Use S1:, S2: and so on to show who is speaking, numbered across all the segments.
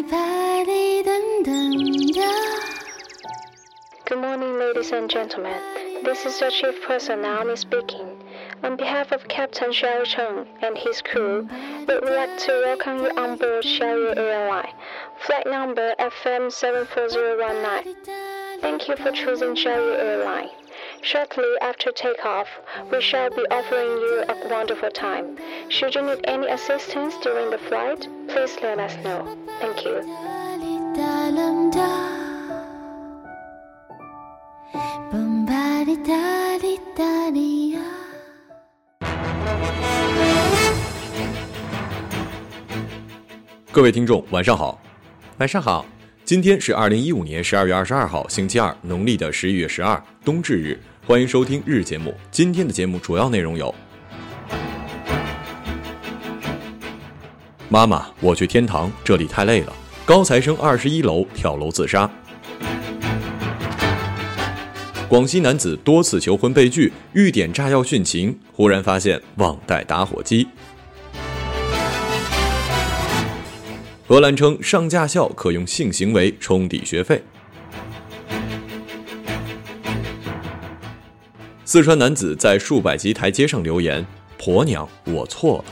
S1: Good morning, ladies and gentlemen. This is the chief person Naomi speaking. On behalf of Captain Xiao Cheng and his crew, we would like to welcome you on board Xiaoyu Airline, flight number FM74019. Thank you for choosing Sherry Airline. Shortly after takeoff, we shall be offering you a wonderful time. Should you need any assistance during the flight, please let us know. Thank you.
S2: 各位听众，晚上好。
S3: 晚上好。
S2: 今天是二零一五年十二月二十二号，星期二，农历的十一月十二，冬至日。欢迎收听日节目。今天的节目主要内容有：妈妈，我去天堂，这里太累了。高材生二十一楼跳楼自杀。广西男子多次求婚被拒，欲点炸药殉情，忽然发现忘带打火机。荷兰称上驾校可用性行为冲抵学费。四川男子在数百级台阶上留言：“婆娘，我错了。”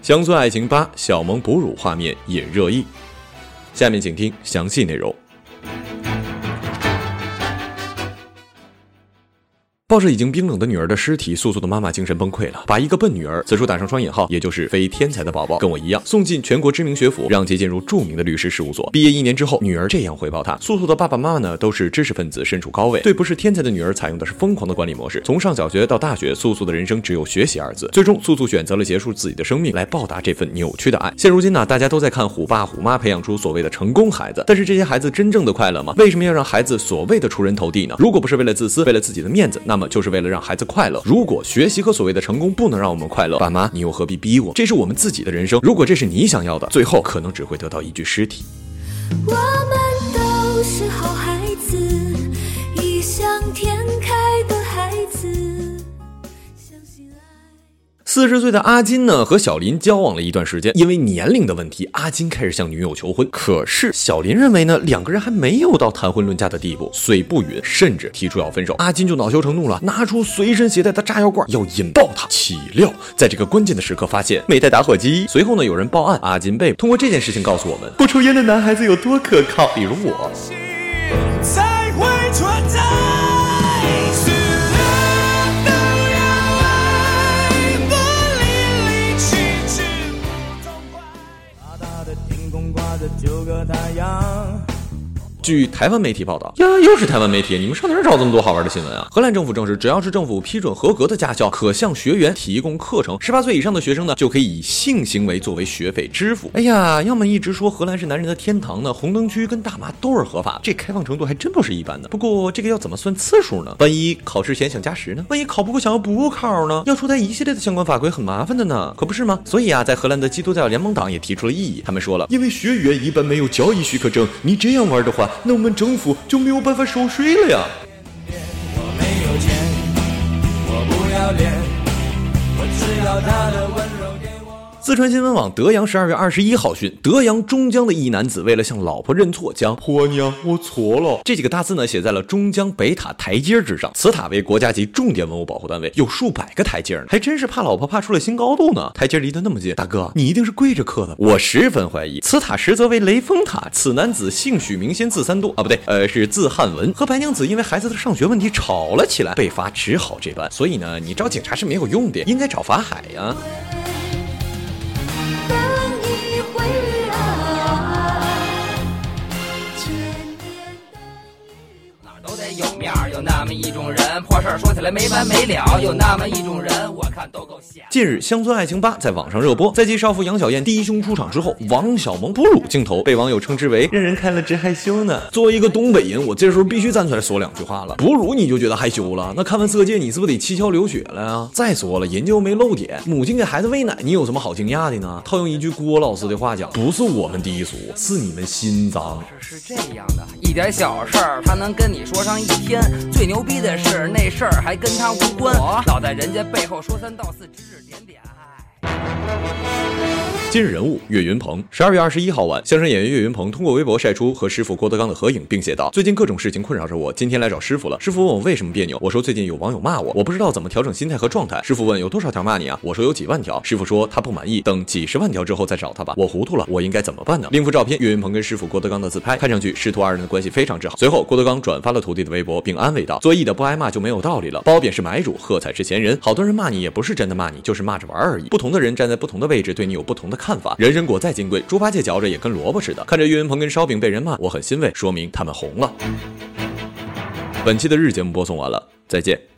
S2: 乡村爱情八小萌哺乳画面引热议，下面请听详细内容。抱着已经冰冷的女儿的尸体，素素的妈妈精神崩溃了，把一个笨女儿（此处打上双引号），也就是非天才的宝宝，跟我一样，送进全国知名学府，让其进入著名的律师事务所。毕业一年之后，女儿这样回报他：素素的爸爸妈妈呢，都是知识分子，身处高位，对不是天才的女儿采用的是疯狂的管理模式。从上小学到大学，素素的人生只有学习二字。最终，素素选择了结束自己的生命来报答这份扭曲的爱。现如今呢，大家都在看虎爸虎妈培养出所谓的成功孩子，但是这些孩子真正的快乐吗？为什么要让孩子所谓的出人头地呢？如果不是为了自私，为了自己的面子，那么就是为了让孩子。快乐。如果学习和所谓的成功不能让我们快乐，爸妈，你又何必逼我？这是我们自己的人生。如果这是你想要的，最后可能只会得到一具尸体。我们都是好四十岁的阿金呢，和小林交往了一段时间，因为年龄的问题，阿金开始向女友求婚。可是小林认为呢，两个人还没有到谈婚论嫁的地步，虽不允，甚至提出要分手。阿金就恼羞成怒了，拿出随身携带的炸药罐要引爆他。岂料在这个关键的时刻，发现没带打火机。随后呢，有人报案，阿金被。通过这件事情告诉我们，不抽烟的男孩子有多可靠。比如我。九个太阳。据台湾媒体报道，呀，又是台湾媒体，你们上哪儿找这么多好玩的新闻啊？荷兰政府证实，只要是政府批准合格的驾校，可向学员提供课程。十八岁以上的学生呢，就可以以性行为作为学费支付。哎呀，要么一直说荷兰是男人的天堂呢，红灯区跟大麻都是合法，这开放程度还真不是一般的。不过这个要怎么算次数呢？万一考试前想加时呢？万一考不过想要补考呢？要出台一系列的相关法规，很麻烦的呢，可不是吗？所以啊，在荷兰的基督教联盟党也提出了异议，他们说了，因为学员一般没有交易许可证，你这样玩的话。那我们政府就没有办法收税了呀。我没有钱，我不要脸，我只要他的温柔。四川新闻网德阳十二月二十一号讯，德阳中江的一男子为了向老婆认错，将“婆娘，我错了”这几个大字呢写在了中江北塔台阶之上。此塔为国家级重点文物保护单位，有数百个台阶呢，还真是怕老婆怕出了新高度呢。台阶离得那么近，大哥，你一定是跪着刻的。我十分怀疑，此塔实则为雷峰塔。此男子姓许名仙，字三多啊，不对，呃，是字汉文，和白娘子因为孩子的上学问题吵了起来，被罚只好这般。所以呢，你找警察是没有用的，应该找法海呀。那儿说起来没完没了。有那么一种人，我看都够闲。近日，《乡村爱情八》在网上热播，在继少妇杨小燕低胸出场之后，王小萌哺乳镜头被网友称之为让人看了直害羞呢。作为一个东北人，我这时候必须站出来说两句话了。哺乳你就觉得害羞了？那看完《色戒》，你是不是得七窍流血了呀？再说了，人家又没露点，母亲给孩子喂奶，你有什么好惊讶的呢？套用一句郭老师的话讲，不是我们低俗，是你们心脏。
S4: 是这样的，一点小事儿，他能跟你说上一天。最牛逼的是那事儿还跟他无关，老在人家背后说三道四，指指点点。
S2: 今日人物岳云鹏。十二月二十一号晚，相声演员岳云鹏通过微博晒出和师傅郭德纲的合影，并写道：“最近各种事情困扰着我，今天来找师傅了。师傅问我为什么别扭，我说最近有网友骂我，我不知道怎么调整心态和状态。师傅问有多少条骂你啊？我说有几万条。师傅说他不满意，等几十万条之后再找他吧。我糊涂了，我应该怎么办呢？另一幅照片，岳云鹏跟师傅郭德纲的自拍，看上去师徒二人的关系非常之好。随后，郭德纲转发了徒弟的微博，并安慰道：做艺的不挨骂就没有道理了。褒贬是买主，喝彩是闲人。好多人骂你也不是真的骂你，就是骂着玩而已。不同的人站在不同的位置，对你有不同的看法。人参果再金贵，猪八戒嚼着也跟萝卜似的。看着岳云鹏跟烧饼被人骂，我很欣慰，说明他们红了。本期的日节目播送完了，再见。